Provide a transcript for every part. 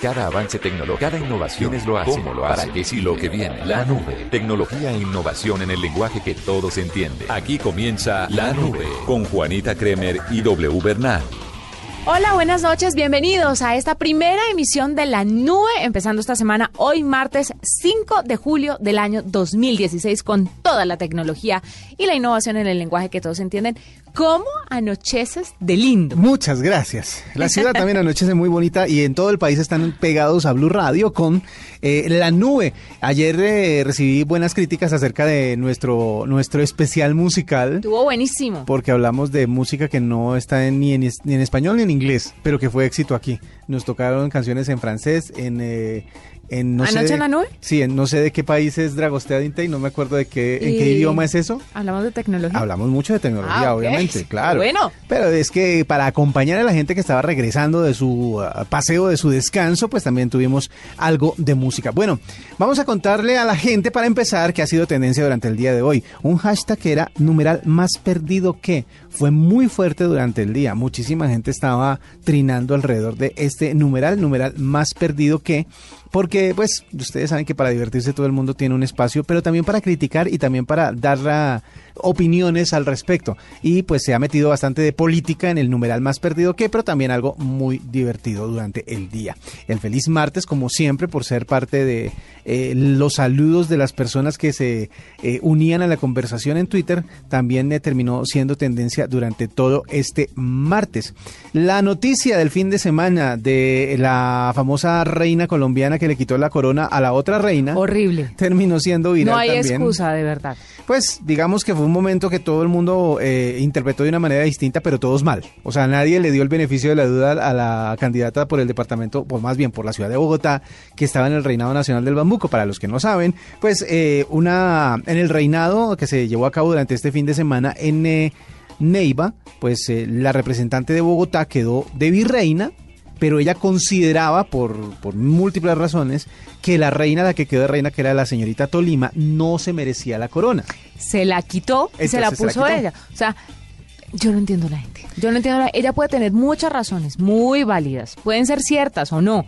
Cada avance tecnológico, cada innovación es lo hace. ¿Cómo lo hace? ¿Para qué si lo que viene? La nube. Tecnología e innovación en el lenguaje que todos entienden. Aquí comienza La Nube con Juanita Kremer y W Bernal. Hola, buenas noches, bienvenidos a esta primera emisión de La Nube, empezando esta semana, hoy martes 5 de julio del año 2016, con toda la tecnología y la innovación en el lenguaje que todos entienden. ¿Cómo anocheces de lindo? Muchas gracias. La ciudad también anochece muy bonita y en todo el país están pegados a Blue Radio con eh, la nube. Ayer eh, recibí buenas críticas acerca de nuestro, nuestro especial musical. Estuvo buenísimo. Porque hablamos de música que no está ni, en, ni en español ni en inglés, pero que fue éxito aquí. Nos tocaron canciones en francés, en, eh, no ¿Anoche en la nube? Sí, no sé de qué país es Dragostea Dinte y no me acuerdo de qué, en qué idioma es eso. Hablamos de tecnología. Hablamos mucho de tecnología, Ah, obviamente, claro. Bueno. Pero es que para acompañar a la gente que estaba regresando de su uh, paseo, de su descanso, pues también tuvimos algo de música. Bueno, vamos a contarle a la gente para empezar que ha sido tendencia durante el día de hoy. Un hashtag que era numeral más perdido que fue muy fuerte durante el día. Muchísima gente estaba trinando alrededor de este numeral, numeral más perdido que porque pues ustedes saben que para divertirse todo el mundo tiene un espacio, pero también para criticar y también para dar opiniones al respecto. Y pues se ha metido bastante de política en el numeral más perdido que, pero también algo muy divertido durante el día. El feliz martes, como siempre, por ser parte de eh, los saludos de las personas que se eh, unían a la conversación en Twitter, también eh, terminó siendo tendencia durante todo este martes. La noticia del fin de semana de la famosa reina colombiana que le quitó la corona a la otra reina. Horrible. Terminó siendo viral No hay también. excusa, de verdad. Pues digamos que fue un momento que todo el mundo interpretó de una manera distinta, pero todos mal. O sea, nadie le dio el beneficio de la duda a la candidata por el departamento, o más bien por la ciudad de Bogotá, que estaba en el reinado nacional del Para los que no saben, pues eh, una en el reinado que se llevó a cabo durante este fin de semana en eh, Neiva, pues eh, la representante de Bogotá quedó de virreina pero ella consideraba, por, por múltiples razones, que la reina, la que quedó de reina, que era la señorita Tolima, no se merecía la corona. Se la quitó y se la se puso quitó. ella. O sea, yo no entiendo la gente. Yo no entiendo la Ella puede tener muchas razones, muy válidas. Pueden ser ciertas o no.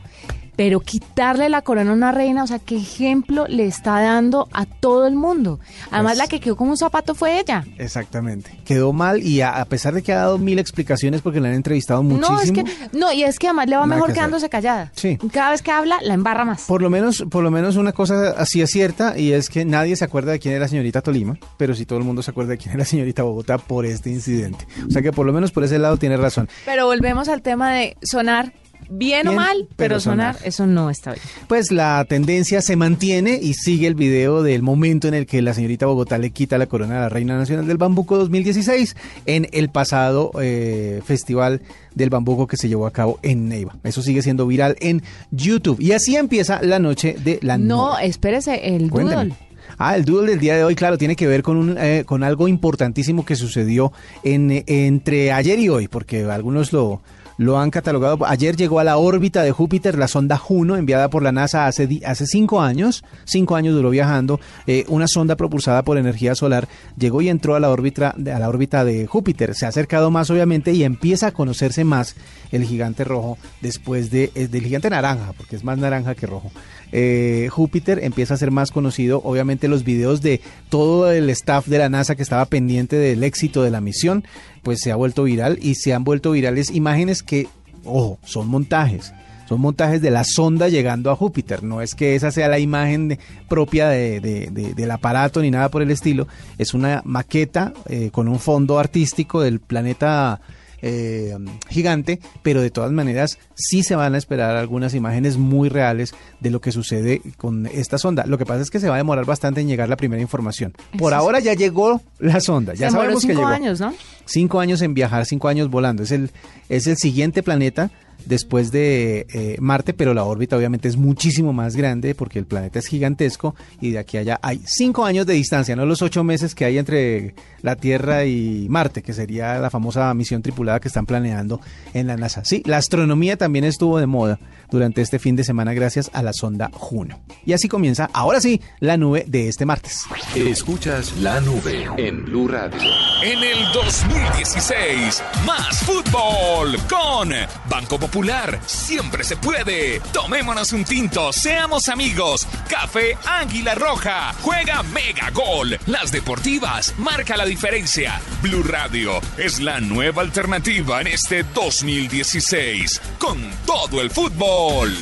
Pero quitarle la corona a una reina, o sea, ¿qué ejemplo le está dando a todo el mundo? Además, Pues- la que quedó como un zapato fue ella. Exactamente. Quedó mal y a, a pesar de que ha dado mil explicaciones porque la han entrevistado muchísimo. No, es que, no, y es que además le va mejor que hacer. quedándose callada. Sí. Cada vez que habla, la embarra más. Por lo menos, por lo menos una cosa así es cierta y es que nadie se acuerda de quién era la señorita Tolima, pero sí todo el mundo se acuerda de quién era la señorita Bogotá por este incidente. O sea que por lo menos por ese lado tiene razón. Pero volvemos al tema de sonar bien, o mal, pero, pero sonar, sonar. eso no está bien. Pues la tendencia se mantiene y sigue el video del momento en el que la señorita Bogotá le quita la corona a la Reina Nacional del Bambuco 2016 en el pasado eh, festival del bambuco que se llevó a cabo en Neiva. Eso sigue siendo viral en YouTube. Y así empieza la noche de la No, nube. espérese, el Cuénteme. doodle. Ah, el doodle del día de hoy, claro, tiene que ver con, un, eh, con algo importantísimo que sucedió en, eh, entre ayer y hoy, porque algunos lo, lo han catalogado. Ayer llegó a la órbita de Júpiter la sonda Juno, enviada por la NASA hace, hace cinco años. Cinco años duró viajando. eh, una sonda propulsada por energía solar llegó y entró a la órbita, a la órbita de Júpiter. Se ha acercado más, obviamente, y empieza a conocerse más el gigante rojo después de, eh, del gigante naranja, porque es más naranja que rojo. Eh, Júpiter empieza a ser más conocido, obviamente los videos de todo el staff de la NASA que estaba pendiente del éxito de la misión, pues se ha vuelto viral y se han vuelto virales imágenes que, ojo, son montajes. Son montajes de la sonda llegando a Júpiter. No es que esa sea la imagen propia de- de- de- del aparato ni nada por el estilo. Es una maqueta eh, con un fondo artístico del planeta eh, gigante, pero de todas maneras sí se van a esperar algunas imágenes muy reales de lo que sucede con esta sonda. Lo que pasa es que se va a demorar bastante en llegar la primera información. Por Eso es- ahora ya llegó la sonda, ya Se sabemos que cinco llegó. años, ¿no? Cinco años en viajar, cinco años volando. Es el, es el siguiente planeta después de eh, Marte, pero la órbita obviamente es muchísimo más grande porque el planeta es gigantesco y de aquí a allá hay cinco años de distancia, no los ocho meses que hay entre la Tierra y Marte, que sería la famosa misión tripulada que están planeando en la NASA. Sí, la astronomía también estuvo de moda durante este fin de semana gracias a la sonda Juno. Y así comienza, ahora sí, la nube de este martes. Escuchas la nube en Blue Radio. En el 2016, más fútbol con Banco Popular. Popular, siempre se puede. Tomémonos un tinto, seamos amigos. Café Águila Roja, juega Mega Gol. Las deportivas, marca la diferencia. Blue Radio es la nueva alternativa en este 2016, con todo el fútbol.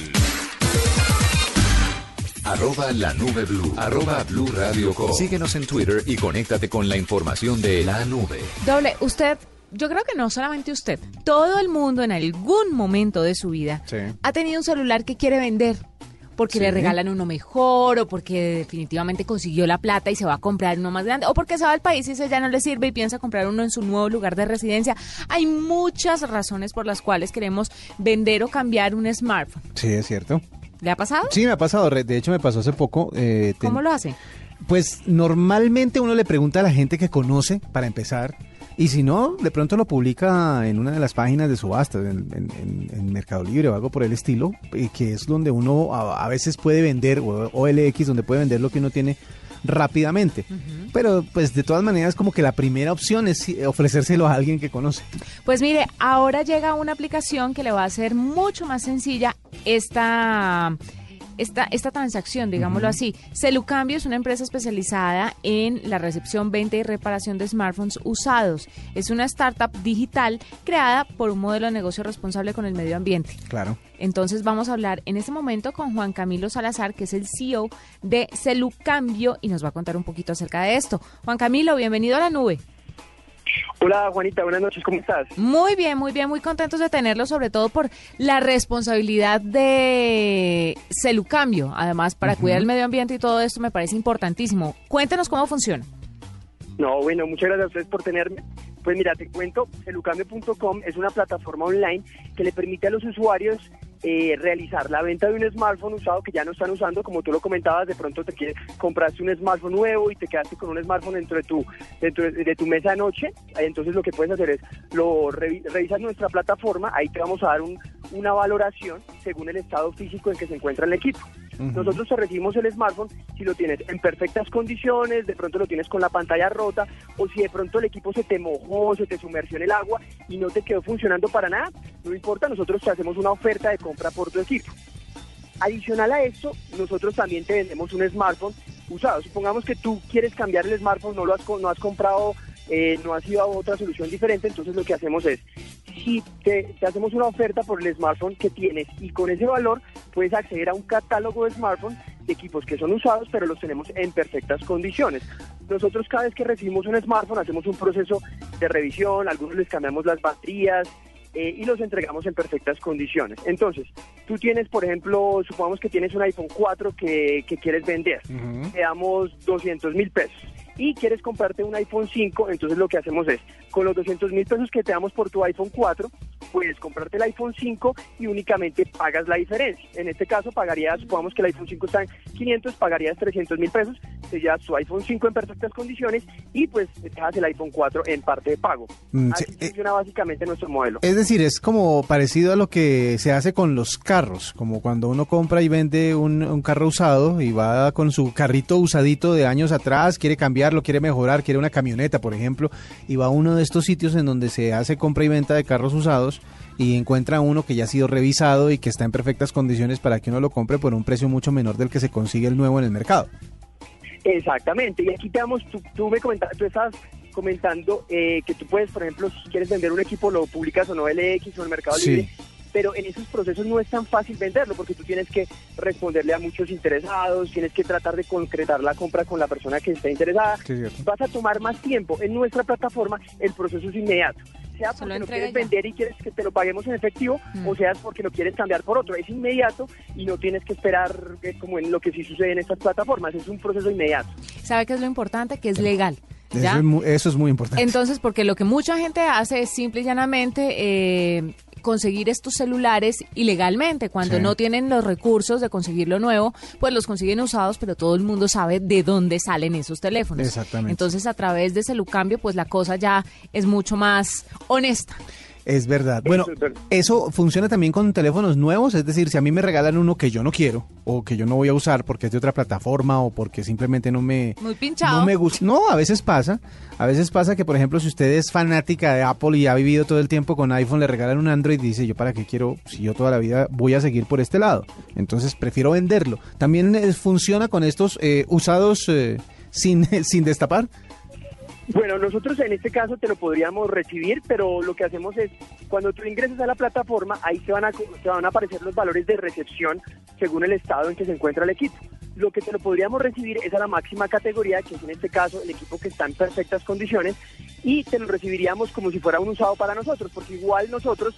Arroba la nube blue. Arroba blue radio com. Síguenos en Twitter y conéctate con la información de la nube. Doble, usted, yo creo que no solamente usted, todo el mundo en algún momento de su vida Sí. ha tenido un celular que quiere vender. Porque Sí. le regalan uno mejor, o porque definitivamente consiguió la plata y se va a comprar uno más grande, o porque se va al país y ese ya no le sirve y piensa comprar uno en su nuevo lugar de residencia. Hay muchas razones por las cuales queremos vender o cambiar un smartphone. Sí, es cierto. ¿Le ha pasado? Sí, me ha pasado. De hecho, me pasó hace poco. eh, ten- ¿Cómo lo hace? Pues normalmente uno le pregunta a la gente que conoce para empezar. Y si no, de pronto lo publica en una de las páginas de subasta, en, en- en- Mercado Libre o algo por el estilo, que es donde uno a, a veces puede vender, o OLX, donde puede vender lo que uno tiene rápidamente. Pero pues de todas maneras como que la primera opción es ofrecérselo a alguien que conoce. Pues mire, ahora llega una aplicación que le va a hacer mucho más sencilla esta, esta, esta transacción, digámoslo así. Celucambio es una empresa especializada en la recepción, venta y reparación de smartphones usados. Es una startup digital creada por un modelo de negocio responsable con el medio ambiente. Claro. Entonces vamos a hablar en este momento con Juan Camilo Salazar, que es el CEO de Celucambio y nos va a contar un poquito acerca de esto. Juan Camilo, bienvenido a la nube. Hola Juanita, buenas noches, ¿cómo estás? Muy bien, muy bien, muy contentos de tenerlo, sobre todo por la responsabilidad de Celucambio. Además, para cuidar el medio ambiente y todo esto me parece importantísimo. Cuéntenos cómo funciona. No, bueno, muchas gracias a ustedes por tenerme. Pues mira, te cuento, celucambio.com es una plataforma online que le permite a los usuarios eh, realizar la venta de un smartphone usado que ya no están usando, como tú lo comentabas, de pronto te quieres, compraste un smartphone nuevo y te quedaste con un smartphone dentro de tu dentro de, tu mesa de noche, entonces lo que puedes hacer es lo revi- revisas nuestra plataforma, ahí te vamos a dar un- una valoración según el estado físico en que se encuentra el equipo. Nosotros te recibimos el smartphone si lo tienes en perfectas condiciones, de pronto lo tienes con la pantalla rota, o si de pronto el equipo se te mojó, se te sumergió en el agua y no te quedó funcionando para nada, no importa, nosotros te hacemos una oferta de compra por tu equipo. Adicional a esto, nosotros también te vendemos un smartphone usado. Supongamos que tú quieres cambiar el smartphone, no lo has, no has comprado, eh, no has ido a otra solución diferente, entonces lo que hacemos es, si te, hacemos una oferta por el smartphone que tienes y con ese valor puedes acceder a un catálogo de smartphones de equipos que son usados, pero los tenemos en perfectas condiciones. Nosotros cada vez que recibimos un smartphone hacemos un proceso de revisión, algunos les cambiamos las baterías, eh, y los entregamos en perfectas condiciones. Entonces, tú tienes, por ejemplo, supongamos que tienes un iPhone 4 que, que quieres vender, te damos 200 mil pesos y quieres comprarte un iPhone 5, entonces lo que hacemos es, con los 200 mil pesos que te damos por tu iPhone 4, puedes comprarte el iPhone 5 y únicamente pagas la diferencia. En este caso pagarías, supongamos que el iPhone 5 está en 500, pagarías 300 mil pesos, te llevas tu iPhone 5 en perfectas condiciones y pues te dejas el iPhone 4 en parte de pago. Mm, Así sí, eh, funciona básicamente nuestro modelo. Es decir, es como parecido a lo que se hace con los carros, como cuando uno compra y vende un, un carro usado y va con su carrito usadito de años atrás, quiere cambiarlo, quiere mejorar, quiere una camioneta, por ejemplo, y va a uno de estos sitios en donde se hace compra y venta de carros usados y encuentra uno que ya ha sido revisado y que está en perfectas condiciones para que uno lo compre por un precio mucho menor del que se consigue el nuevo en el mercado. Exactamente, y aquí te damos, tú, tú me comentabas, tú estabas comentando eh, que tú puedes, por ejemplo, si quieres vender un equipo, lo publicas o no LX o en el Mercado Sí. Libre, pero en esos procesos no es tan fácil venderlo porque tú tienes que responderle a muchos interesados, tienes que tratar de concretar la compra con la persona que está interesada, Sí, vas a tomar más tiempo. En nuestra plataforma el proceso es inmediato. Sea Solo porque lo entrega quieres ya. vender y quieres que te lo paguemos en efectivo, Mm. o sea porque lo quieres cambiar por otro. Es inmediato y no tienes que esperar eh, como en lo que sí sucede en estas plataformas. Es un proceso inmediato. ¿Sabe qué es lo importante? Que es legal. Eso es, mu- eso es muy importante. Entonces, porque lo que mucha gente hace es simple y llanamente eh, conseguir estos celulares ilegalmente. Cuando Sí. no tienen los recursos de conseguir lo nuevo, pues los consiguen usados, pero todo el mundo sabe de dónde salen esos teléfonos. Exactamente. Entonces, a través de Celucambio, pues la cosa ya es mucho más honesta. Es verdad. Bueno, Eso es verdad. eso funciona también con teléfonos nuevos, es decir, si a mí me regalan uno que yo no quiero o que yo no voy a usar porque es de otra plataforma o porque simplemente no me Muy pinchado. no me gusta. No, a veces pasa. A veces pasa que, por ejemplo, si usted es fanática de Apple y ha vivido todo el tiempo con iPhone, le regalan un Android y dice, yo para qué quiero, si yo toda la vida voy a seguir por este lado. Entonces prefiero venderlo. También eh, funciona con estos eh, usados eh, sin, sin destapar. Bueno, nosotros en este caso te lo podríamos recibir, pero lo que hacemos es, cuando tú ingresas a la plataforma, ahí te van a, te van a aparecer los valores de recepción según el estado en que se encuentra el equipo. Lo que te lo podríamos recibir es a la máxima categoría, que es en este caso el equipo que está en perfectas condiciones, y te lo recibiríamos como si fuera un usado para nosotros, porque igual nosotros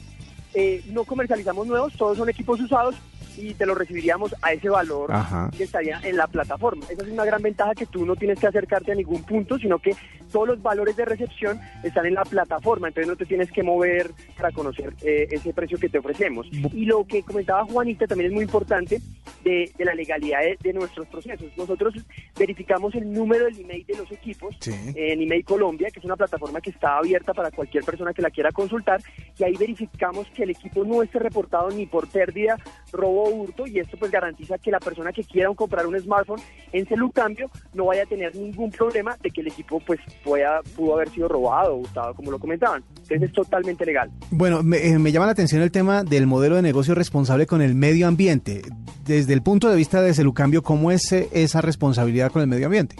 eh, no comercializamos nuevos, todos son equipos usados y te lo recibiríamos a ese valor Ajá. que estaría en la plataforma. Esa es una gran ventaja que tú no tienes que acercarte a ningún punto, sino que todos los valores de recepción están en la plataforma, entonces no te tienes que mover para conocer eh, ese precio que te ofrecemos. Y lo que comentaba Juanita también es muy importante de, de la legalidad de, de nuestros procesos. Nosotros verificamos el número del email de los equipos Sí. en Email Colombia, que es una plataforma que está abierta para cualquier persona que la quiera consultar, y ahí verificamos que el equipo no esté reportado ni por pérdida, robo o hurto, y esto pues garantiza que la persona que quiera comprar un smartphone en Celucambio no vaya a tener ningún problema de que el equipo pues pueda, pudo haber sido robado o hurtado, como lo comentaban. Entonces es totalmente legal. Bueno, me, eh, me llama la atención el tema del modelo de negocio responsable con el medio ambiente. Desde el punto de vista de Celucambio, ¿cómo es eh, esa responsabilidad con el medio ambiente?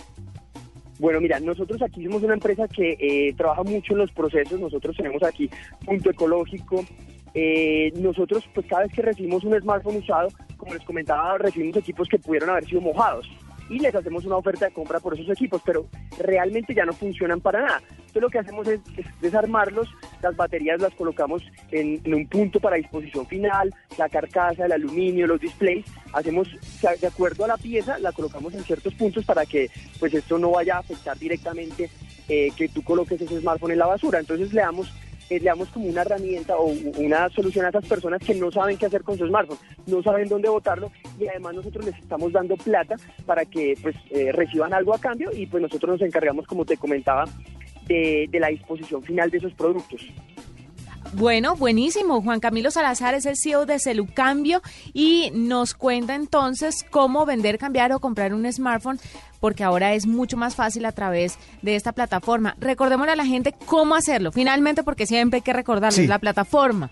Bueno, mira, nosotros aquí somos una empresa que eh, trabaja mucho en los procesos. Nosotros tenemos aquí punto ecológico. Eh, nosotros, pues cada vez que recibimos un smartphone usado, como les comentaba, recibimos equipos que pudieron haber sido mojados y les hacemos una oferta de compra por esos equipos, pero realmente ya no funcionan para nada. Entonces lo que hacemos es, es desarmarlos, las baterías las colocamos en, un punto para disposición final, la carcasa, el aluminio, los displays, hacemos de acuerdo a la pieza, la colocamos en ciertos puntos para que pues esto no vaya a afectar directamente eh, que tú coloques ese smartphone en la basura. Entonces le damos le damos como una herramienta o una solución a esas personas que no saben qué hacer con su smartphone, no saben dónde botarlo y además nosotros les estamos dando plata para que pues eh, reciban algo a cambio y pues nosotros nos encargamos, como te comentaba, de la disposición final de esos productos. Bueno, buenísimo. Juan Camilo Salazar es el CEO de Celucambio y nos cuenta entonces cómo vender, cambiar o comprar un smartphone, porque ahora es mucho más fácil a través de esta plataforma. Recordémosle a la gente cómo hacerlo, finalmente, porque siempre hay que recordarles Sí. la plataforma.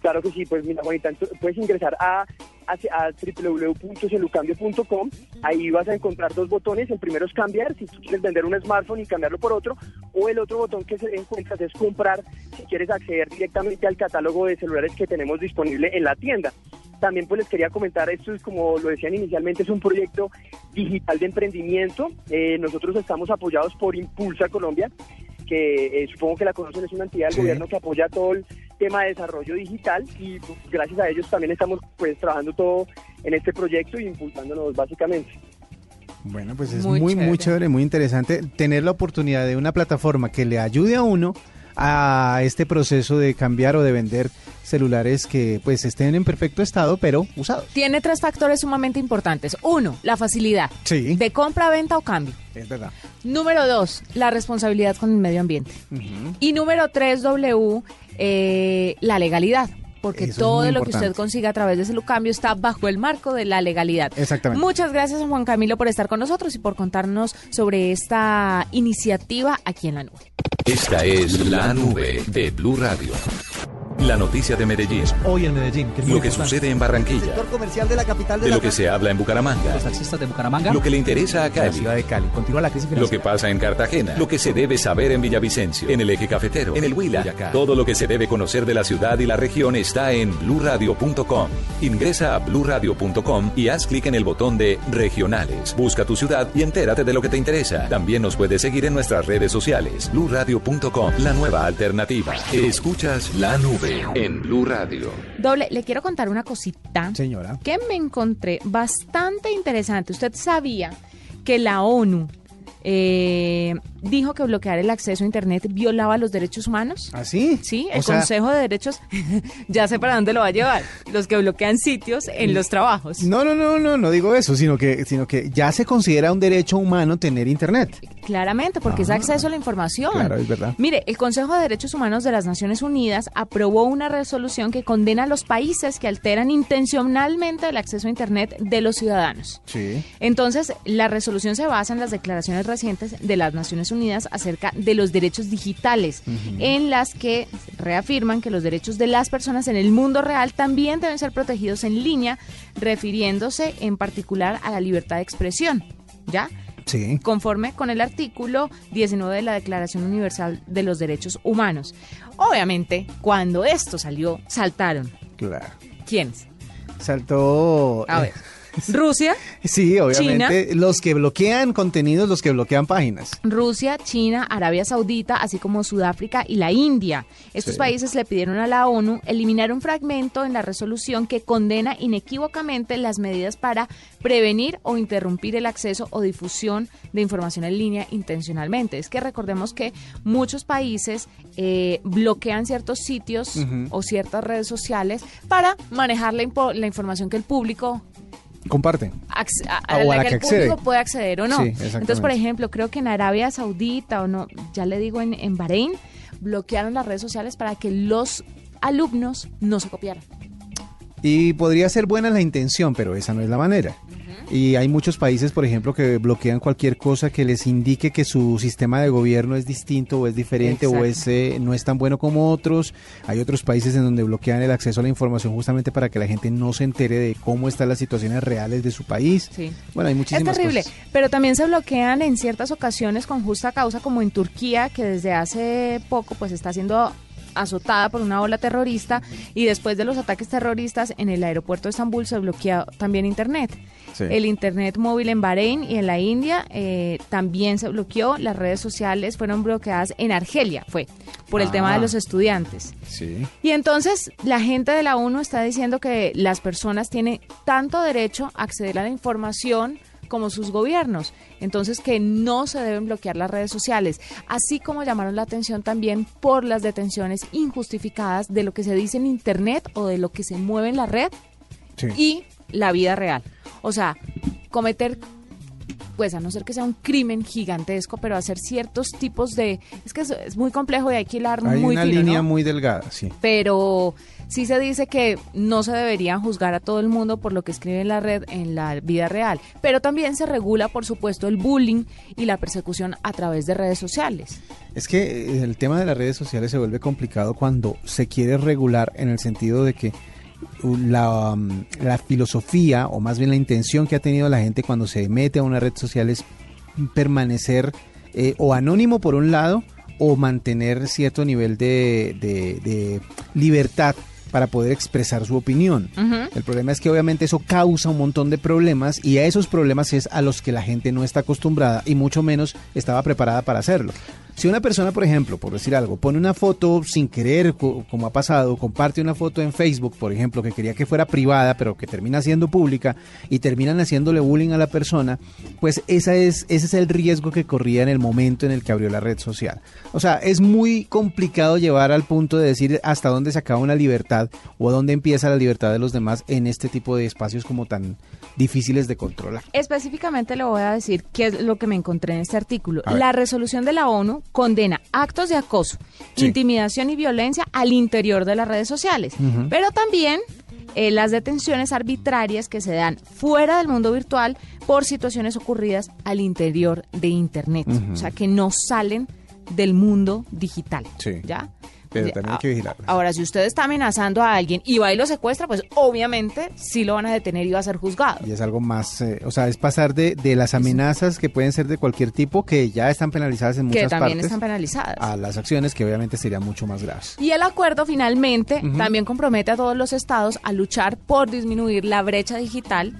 Claro que sí, pues mira, Juanita, puedes ingresar a, a, a www.celucambio.com, ahí vas a encontrar dos botones, el primero es cambiar, si tú quieres vender un smartphone y cambiarlo por otro, o el otro botón que se encuentras es comprar, si quieres acceder directamente al catálogo de celulares que tenemos disponible en la tienda. También pues les quería comentar, esto es como lo decían inicialmente, es un proyecto digital de emprendimiento, Eh, nosotros estamos apoyados por Impulsa Colombia, que eh, supongo que la conocen, es una entidad del Sí. gobierno que apoya todo el tema de desarrollo digital y pues, gracias a ellos también estamos pues trabajando todo en este proyecto y impulsándonos básicamente. Bueno, pues es Muy muy, muy, chévere. chévere, muy interesante tener la oportunidad de una plataforma que le ayude a uno a este proceso de cambiar o de vender celulares que pues estén en perfecto estado pero usados. Tiene tres factores sumamente importantes. Uno, la facilidad Sí. de compra, venta o cambio. Es verdad. Número dos, la responsabilidad con el medio ambiente. Y número tres, W, eh, la legalidad. Porque Eso todo lo que usted consiga a través de Celucambio está bajo el marco de la legalidad. Exactamente. Muchas gracias, Juan Camilo, por estar con nosotros y por contarnos sobre esta iniciativa aquí en la nube. Esta es la nube de Blue Radio. La noticia de Medellín. hoy en Medellín. Que Lo que importante. sucede en Barranquilla. sector comercial de la capital de, De la lo que se habla en Bucaramanga. Los taxistas de Bucaramanga. Lo que le interesa a la Cali. ciudad de Cali. Continúa la crisis Lo que pasa en Cartagena, lo que se debe saber en Villavicencio, en el eje cafetero, en el Huila, Boyacá. Todo lo que se debe conocer de la ciudad y la región está en bluradio.com. Ingresa a bluradio.com y haz clic en el botón de regionales. Busca tu ciudad y entérate de lo que te interesa. También nos puedes seguir en nuestras redes sociales. bluradio.com, la nueva alternativa. Escuchas la nube en Blue Radio. Doble, le quiero contar una cosita Señora. que me encontré bastante interesante. Usted sabía que la ONU eh, dijo que bloquear el acceso a Internet violaba los derechos humanos. ¿Ah, sí? Sí, el O sea, Consejo de Derechos, ya sé para dónde lo va a llevar, los que bloquean sitios en los trabajos. No, no, no, no, no digo eso, sino que, sino que ya se considera un derecho humano tener internet. Claramente, porque es Ah, acceso a la información. claro, es verdad. Mire, el Consejo de Derechos Humanos de las Naciones Unidas aprobó una resolución que condena a los países que alteran intencionalmente el acceso a Internet de los ciudadanos. Sí. Entonces, la resolución se basa en las declaraciones recientes de las Naciones Unidas acerca de los derechos digitales, en las que reafirman que los derechos de las personas en el mundo real también deben ser protegidos en línea, refiriéndose en particular a la libertad de expresión. ¿Ya? Sí. conforme con el artículo 19 de la Declaración Universal de los Derechos Humanos. Obviamente, cuando esto salió, saltaron. Claro. ¿Quiénes? Saltó. A ver. Rusia, Sí, obviamente. Los que bloquean contenidos, los que bloquean páginas. Rusia, China, Arabia Saudita, así como Sudáfrica y la India. Estos Sí. países le pidieron a la ONU eliminar un fragmento en la resolución que condena inequívocamente las medidas para prevenir o interrumpir el acceso o difusión de información en línea intencionalmente. Es que recordemos que muchos países eh, bloquean ciertos sitios o ciertas redes sociales para manejar la información que el público Comparten. acce- a, Ah, a o a la que que el público puede acceder o no. Sí. Entonces, por ejemplo, creo que en Arabia Saudita o no, ya le digo en, en Bahrein, bloquearon las redes sociales para que los alumnos no se copiaran. Y podría ser buena la intención, pero esa no es la manera. Y hay muchos países, por ejemplo, que bloquean cualquier cosa que les indique que su sistema de gobierno es distinto o es diferente o es, eh, no es tan bueno como otros. Hay otros países en donde bloquean el acceso a la información justamente para que la gente no se entere de cómo están las situaciones reales de su país. Sí. Bueno, hay Es muchísimas terrible, cosas. pero también se bloquean en ciertas ocasiones con justa causa, como en Turquía, que desde hace poco pues está siendo azotada por una ola terrorista y después de los ataques terroristas en el aeropuerto de Estambul se bloqueó también internet. Sí. El internet móvil en Bahrein y en la India eh, también se bloqueó. Las redes sociales fueron bloqueadas en Argelia, fue por el Ah. tema de los estudiantes. Sí. Y entonces la gente de la ONU está diciendo que las personas tienen tanto derecho a acceder a la información como sus gobiernos. Entonces que no se deben bloquear las redes sociales, así como llamaron la atención también por las detenciones injustificadas de lo que se dice en Internet o de lo que se mueve en la red Sí. y la vida real. O sea, cometer, pues a no ser que sea un crimen gigantesco, pero hacer ciertos tipos de... Es que es, es muy complejo y hay que hilar Hay muy una fino, línea ¿no? muy delgada, sí. pero sí se dice que no se debería juzgar a todo el mundo por lo que escribe en la red en la vida real, pero también se regula, por supuesto, el bullying y la persecución a través de redes sociales. Es que eh, el tema de las redes sociales se vuelve complicado cuando se quiere regular en el sentido de que uh, la, um, la filosofía o más bien la intención que ha tenido la gente cuando se mete a una red social es permanecer eh, o anónimo por un lado o mantener cierto nivel de libertad para poder expresar su opinión. El problema es que obviamente eso causa un montón de problemas y a esos problemas es a los que la gente no está acostumbrada y mucho menos estaba preparada para hacerlo. Si una persona, por ejemplo, por decir algo, pone una foto sin querer, co- como ha pasado, comparte una foto en Facebook, por ejemplo, que quería que fuera privada, pero que termina siendo pública y terminan haciéndole bullying a la persona, pues esa es, ese es el riesgo que corría en el momento en el que abrió la red social. O sea, es muy complicado llevar al punto de decir hasta dónde se acaba una libertad o dónde empieza la libertad de los demás en este tipo de espacios como tan difíciles de controlar. Específicamente le voy a decir qué es lo que me encontré en este artículo. La resolución de la ONU condena actos de acoso, Sí. intimidación y violencia al interior de las redes sociales, pero también eh, las detenciones arbitrarias que se dan fuera del mundo virtual por situaciones ocurridas al interior de Internet, o sea, que no salen del mundo digital. Sí. ¿Ya? Pero también hay que. Ahora, si usted está amenazando a alguien y va y lo secuestra, pues obviamente sí lo van a detener y va a ser juzgado. Y es algo más, eh, o sea, es pasar de, de las amenazas que pueden ser de cualquier tipo, que ya están penalizadas en que muchas también partes, están penalizadas. a las acciones que obviamente serían mucho más graves. Y el acuerdo finalmente también compromete a todos los estados a luchar por disminuir la brecha digital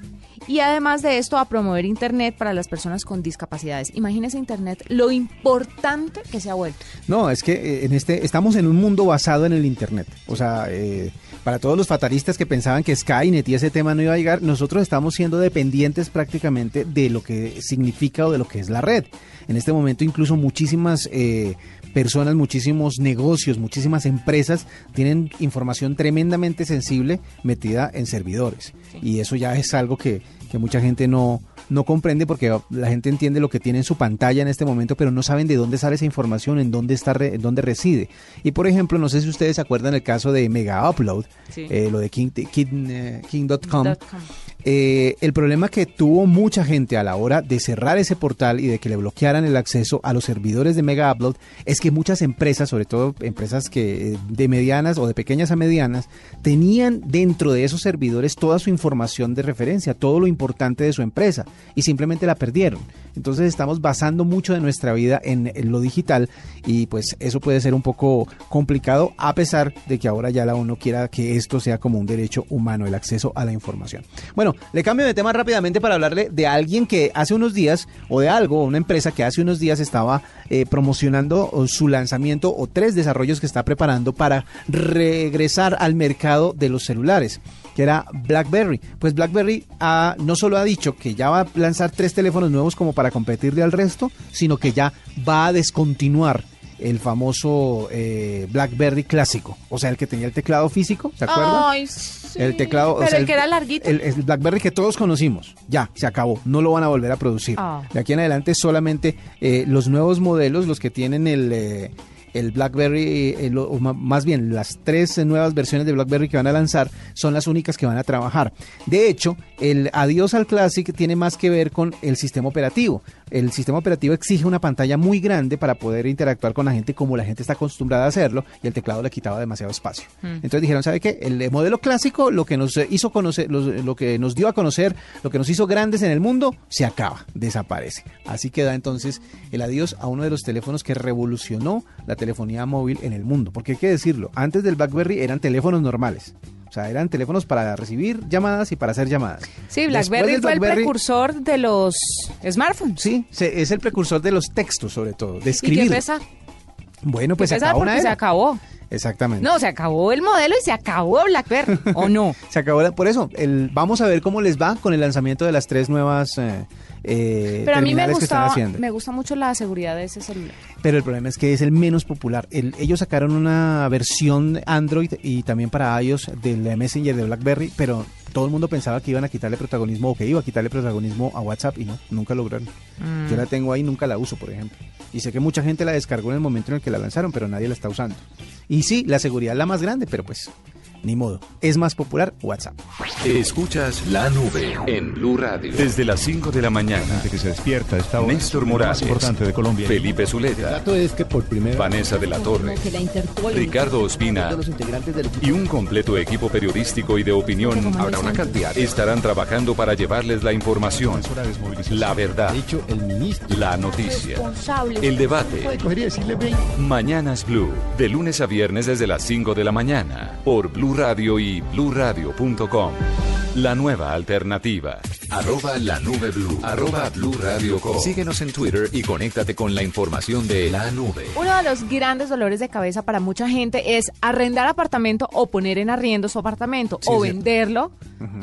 y además de esto a promover Internet para las personas con discapacidades. Imagínese Internet, lo importante que se ha vuelto. No, es que eh, en este estamos en un mundo basado en el internet. O sea, eh, para todos los fatalistas que pensaban que Skynet y ese tema no iba a llegar, nosotros estamos siendo dependientes prácticamente de lo que significa o de lo que es la red. En este momento incluso muchísimas eh, personas, muchísimos negocios, muchísimas empresas tienen información tremendamente sensible metida en servidores. Y eso ya es algo que, que mucha gente no, no comprende porque la gente entiende lo que tiene en su pantalla en este momento, pero no saben de dónde sale esa información, en dónde está, en dónde reside. Y por ejemplo, no sé si ustedes se acuerdan el caso de Mega Upload, Sí. eh, lo de King, King, eh, King.com. Eh, el problema que tuvo mucha gente a la hora de cerrar ese portal y de que le bloquearan el acceso a los servidores de Mega Upload es que muchas empresas, sobre todo empresas que eh, de medianas o de pequeñas a medianas, tenían dentro de esos servidores toda su información de referencia, todo lo importante de su empresa y simplemente la perdieron. Entonces estamos basando mucho de nuestra vida en, en lo digital y pues eso puede ser un poco complicado a pesar de que ahora ya la ONU quiera que esto sea como un derecho humano, el acceso a la información. Bueno, le cambio de tema rápidamente para hablarle de alguien que hace unos días o de algo, una empresa que hace unos días estaba eh, promocionando su lanzamiento o tres desarrollos que está preparando para regresar al mercado de los celulares que era BlackBerry. Pues BlackBerry no solo ha dicho que ya va a lanzar tres teléfonos nuevos como para competirle al resto, sino que ya va a descontinuar el famoso eh, BlackBerry clásico, o sea, el que tenía el teclado físico, ¿se acuerdan? Ay, sí. El teclado, o Pero sea, el que era larguito. El, el BlackBerry que todos conocimos, ya, se acabó, no lo van a volver a producir. Ah. De aquí en adelante solamente eh, los nuevos modelos, los que tienen el, eh, el BlackBerry, eh, lo- o más bien las tres eh, nuevas versiones de BlackBerry que van a lanzar, son las únicas que van a trabajar. De hecho, el adiós al Classic tiene más que ver con el sistema operativo. El sistema operativo exige una pantalla muy grande para poder interactuar con la gente como la gente está acostumbrada a hacerlo y el teclado le quitaba demasiado espacio. Entonces dijeron, ¿sabe qué? El eh, modelo clásico, lo que nos eh, hizo conocer, los- lo que nos dio a conocer, lo que nos hizo grandes en el mundo, se acaba, desaparece. Así queda entonces el adiós a uno de los teléfonos que revolucionó la telefonía móvil en el mundo. Porque hay que decirlo, antes del BlackBerry eran teléfonos normales. Sea, eran teléfonos para recibir llamadas y para hacer llamadas. Sí, BlackBerry fue el precursor de los smartphones. Sí, se- es el precursor de los textos, sobre todo, de ¿Y qué escribir. pesa? Bueno, pues se Pesa acabó porque se acabó. Exactamente. No, se acabó el modelo y se acabó BlackBerry, ¿o no? Se acabó. la- Por eso, el, vamos a ver cómo les va con el lanzamiento de las tres nuevas eh, eh, Pero a mí me gustaba, me gusta mucho la seguridad de ese celular. Pero el problema es que es el menos popular. El- ellos sacaron una versión Android y también para iOS del Messenger de BlackBerry, pero todo el mundo pensaba que iban a quitarle protagonismo o que iba a quitarle protagonismo a WhatsApp y no, nunca lograron. Yo la tengo ahí, nunca la uso, por ejemplo. Y sé que mucha gente la descargó en el momento en el que la lanzaron, pero nadie la está usando. Y sí, la seguridad es la más grande, pero pues ni modo. Es más popular WhatsApp. Escuchas la nube en Blue Radio. Desde las 5 de la mañana. gente que se despierta esta hora. Néstor Morales. más importante de Colombia. Felipe Zuleta. dato es que por primera Vanessa de la Torre. que la Interpol Ricardo Ospina. de los integrantes del equipo Y un completo equipo periodístico y de opinión Habrá una cantidad. estarán trabajando para llevarles la información, la verdad, dicho el ministro. la noticia, el debate. Mañanas Blue, de lunes a viernes desde las 5 de la mañana, por Blue Radio y bluradio.com. La nueva alternativa. Arroba la nube blue. Arroba blue radio com. Síguenos en Twitter y conéctate con la información de la nube. Uno de los grandes dolores de cabeza para mucha gente es arrendar apartamento o poner en arriendo su apartamento Sí, o venderlo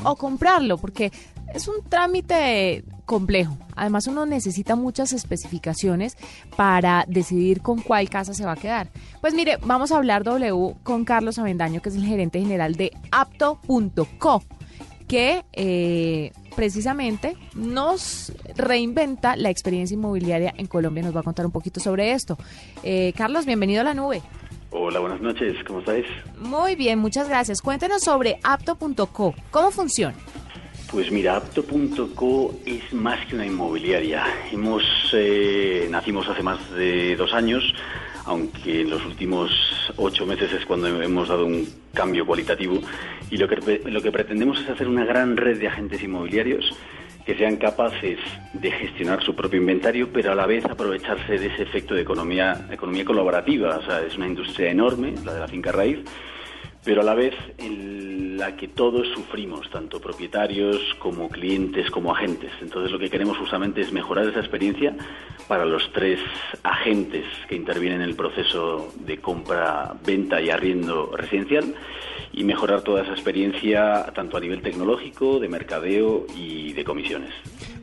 o comprarlo porque es un trámite complejo. Además uno necesita muchas especificaciones para decidir con cuál casa se va a quedar. Pues mire, vamos a hablar W con Carlos Avendaño, que es el gerente general de apto.co que eh, precisamente nos reinventa la experiencia inmobiliaria en Colombia. Nos va a contar un poquito sobre esto. Eh, Carlos, bienvenido a la nube. Hola, buenas noches, ¿cómo estáis? Muy bien, muchas gracias. Cuéntenos sobre apto.co. ¿Cómo funciona? Pues mira, apto.co es más que una inmobiliaria. Hemos eh, nacimos hace más de dos años, aunque en los últimos ocho meses es cuando hemos dado un cambio cualitativo. Y lo que, lo que pretendemos es hacer una gran red de agentes inmobiliarios que sean capaces de gestionar su propio inventario, pero a la vez aprovecharse de ese efecto de economía, economía colaborativa. O sea, es una industria enorme, la de la finca raíz, pero a la vez en la que todos sufrimos, tanto propietarios como clientes como agentes. Entonces lo que queremos justamente es mejorar esa experiencia para los tres agentes que intervienen en el proceso de compra, venta y arriendo residencial y mejorar toda esa experiencia tanto a nivel tecnológico, de mercadeo y de comisiones.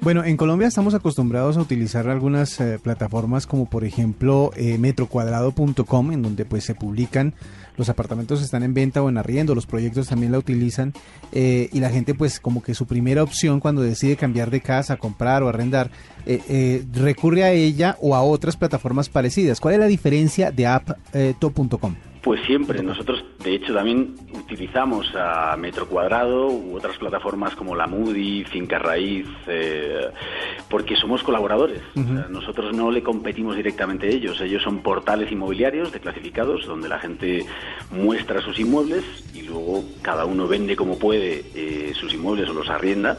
Bueno, en Colombia estamos acostumbrados a utilizar algunas eh, plataformas como por ejemplo eh, metrocuadrado.com en donde pues se publican los apartamentos están en venta o en arriendo, los proyectos también la utilizan eh, y la gente pues como que su primera opción cuando decide cambiar de casa, comprar o arrendar, eh, eh, recurre a ella o a otras plataformas parecidas. ¿Cuál es la diferencia de app.com? Pues siempre, nosotros de hecho también utilizamos a Metro Cuadrado u otras plataformas como la Moody, Finca Raíz, eh, porque somos colaboradores. O sea, nosotros no le competimos directamente a ellos, ellos son portales inmobiliarios de clasificados donde la gente muestra sus inmuebles y luego cada uno vende como puede eh, sus inmuebles o los arrienda.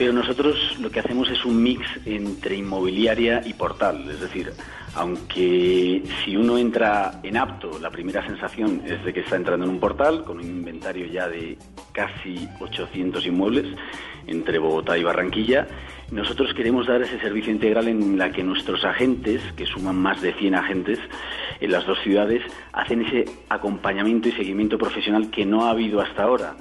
Pero nosotros lo que hacemos es un mix entre inmobiliaria y portal, es decir, aunque si uno entra en apto, la primera sensación es de que está entrando en un portal con un inventario ya de casi 800 inmuebles entre Bogotá y Barranquilla, nosotros queremos dar ese servicio integral en la que nuestros agentes, que suman más de 100 agentes en las dos ciudades, hacen ese acompañamiento y seguimiento profesional que no ha habido hasta ahora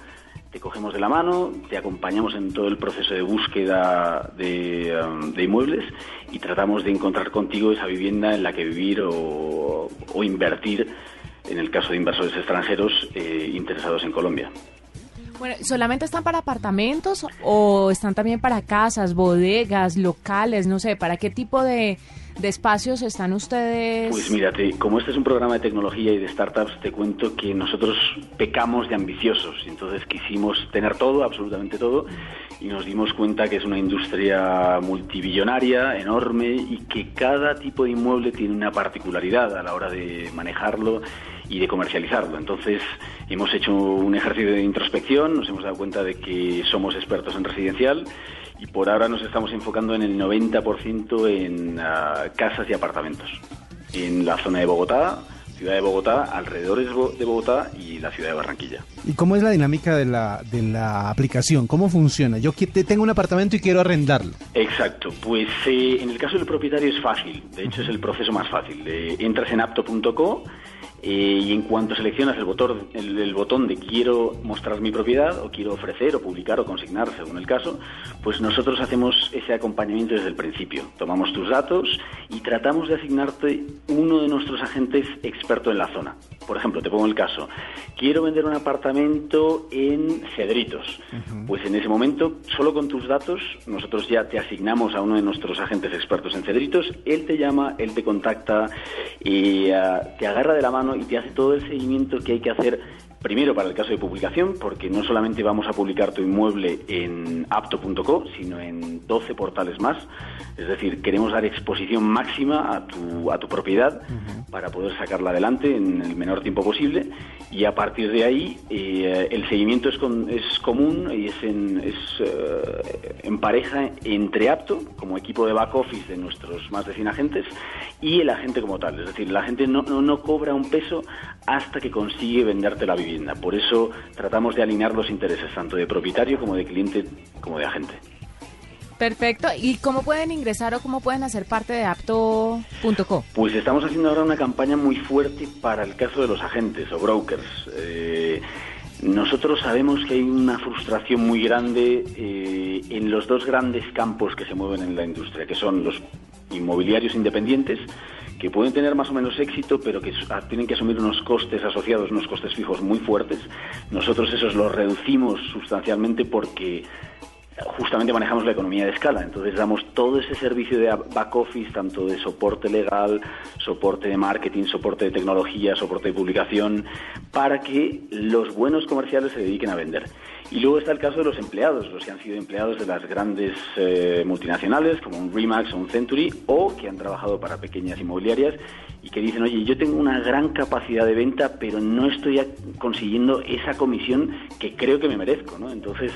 te cogemos de la mano, te acompañamos en todo el proceso de búsqueda de, um, de, inmuebles y tratamos de encontrar contigo esa vivienda en la que vivir o, o invertir, en el caso de inversores extranjeros eh, interesados en Colombia. Bueno, ¿solamente están para apartamentos o están también para casas, bodegas, locales? No sé, ¿para qué tipo de, de espacios están ustedes? Pues mírate, como este es un programa de tecnología y de startups, te cuento que nosotros pecamos de ambiciosos. Entonces quisimos tener todo, absolutamente todo, y nos dimos cuenta que es una industria multibillonaria, enorme, y que cada tipo de inmueble tiene una particularidad a la hora de manejarlo y de comercializarlo. Entonces hemos hecho un ejercicio de introspección, nos hemos dado cuenta de que somos expertos en residencial y por ahora nos estamos enfocando en el 90% en uh, casas y apartamentos. En la zona de Bogotá, ciudad de Bogotá, alrededores de Bogotá y la ciudad de Barranquilla. ¿Y cómo es la dinámica de la, de la aplicación? ¿Cómo funciona? Yo tengo un apartamento y quiero arrendarlo. Exacto, pues eh, en el caso del propietario es fácil, de hecho es el proceso más fácil. Eh, entras en apto.co eh, y en cuanto seleccionas el el, botón de quiero mostrar mi propiedad o quiero ofrecer o publicar o consignar según el caso, pues nosotros hacemos ese acompañamiento desde el principio. Tomamos tus datos y tratamos de asignarte uno de nuestros agentes experto en la zona. Por ejemplo, te pongo el caso, quiero vender un apartamento en Cedritos. Uh -huh. Pues en ese momento, solo con tus datos, nosotros ya te asignamos a uno de nuestros agentes expertos en Cedritos, él te llama, él te contacta y uh, te agarra de la mano y te hace todo el seguimiento que hay que hacer Primero para el caso de publicación, porque no solamente vamos a publicar tu inmueble en apto.co, sino en 12 portales más. Es decir, queremos dar exposición máxima a tu, a tu propiedad uh -huh. para poder sacarla adelante en el menor tiempo posible. Y a partir de ahí, eh, el seguimiento es, con, es, común y es, en, es eh, en pareja entre apto, como equipo de back office de nuestros más de 100 agentes, y el agente como tal. Es decir, la gente no, no, no cobra un peso hasta que consigue venderte la vivienda. Por eso tratamos de alinear los intereses tanto de propietario como de cliente como de agente. Perfecto. ¿Y cómo pueden ingresar o cómo pueden hacer parte de apto.co? Pues estamos haciendo ahora una campaña muy fuerte para el caso de los agentes o brokers. Eh, nosotros sabemos que hay una frustración muy grande eh, en los dos grandes campos que se mueven en la industria, que son los inmobiliarios independientes, que pueden tener más o menos éxito, pero que tienen que asumir unos costes asociados, unos costes fijos muy fuertes. Nosotros esos los reducimos sustancialmente porque justamente manejamos la economía de escala, entonces damos todo ese servicio de back office, tanto de soporte legal, soporte de marketing, soporte de tecnología, soporte de publicación, para que los buenos comerciales se dediquen a vender. Y luego está el caso de los empleados, los que han sido empleados de las grandes eh, multinacionales, como un Remax o un Century, o que han trabajado para pequeñas inmobiliarias y que dicen, oye, yo tengo una gran capacidad de venta, pero no estoy consiguiendo esa comisión que creo que me merezco, ¿no? Entonces,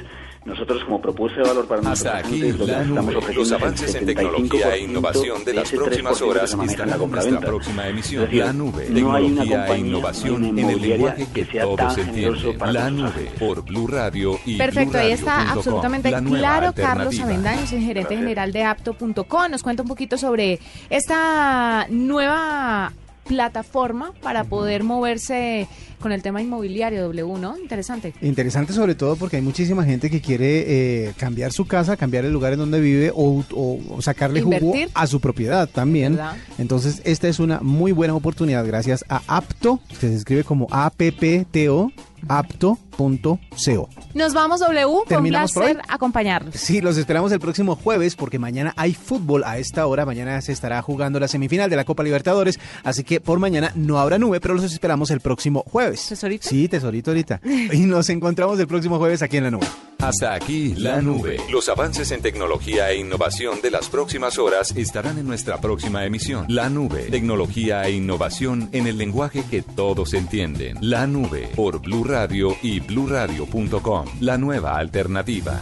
Nosotros como propuesta de valor para Hasta nuestros aquí clientes, la estamos nube. ofreciendo Los avances en 75% tecnología e innovación de las próximas 3% que horas se maneja en nuestra próxima emisión. Decir, La nube. no hay una Tecnología e innovación una en el lenguaje que sea todos tan generoso entienden. para La nube por Blue Radio y Perfecto, ahí está absolutamente claro. Carlos alternativa. Avendaño, es el gerente Gracias. general de apto.com. Nos cuenta un poquito sobre esta nueva plataforma para poder moverse con el tema inmobiliario W, ¿no? Interesante. Interesante sobre todo porque hay muchísima gente que quiere eh, cambiar su casa, cambiar el lugar en donde vive o, o- o sacarle jugo Invertir. a su propiedad también. ¿Verdad? Entonces esta es una muy buena oportunidad gracias a Apto, que se escribe como A-P-P-T-O, apto.co. Nos vamos W, con ¿Terminamos por placer acompañarlos. Sí, los esperamos el próximo jueves porque mañana hay fútbol a esta hora. Mañana se estará jugando la semifinal de la Copa Libertadores. Así que por mañana no habrá nube, pero los esperamos el próximo jueves. ¿Tesorito? Sí, tesorito ahorita. Y nos encontramos el próximo jueves aquí en la nube. Hasta aquí la nube. Los avances en tecnología e innovación de las próximas horas estarán en nuestra próxima emisión. La nube. Tecnología e innovación en el lenguaje que todos entienden. La nube por Blue Radio y bluradio.com. La nueva alternativa.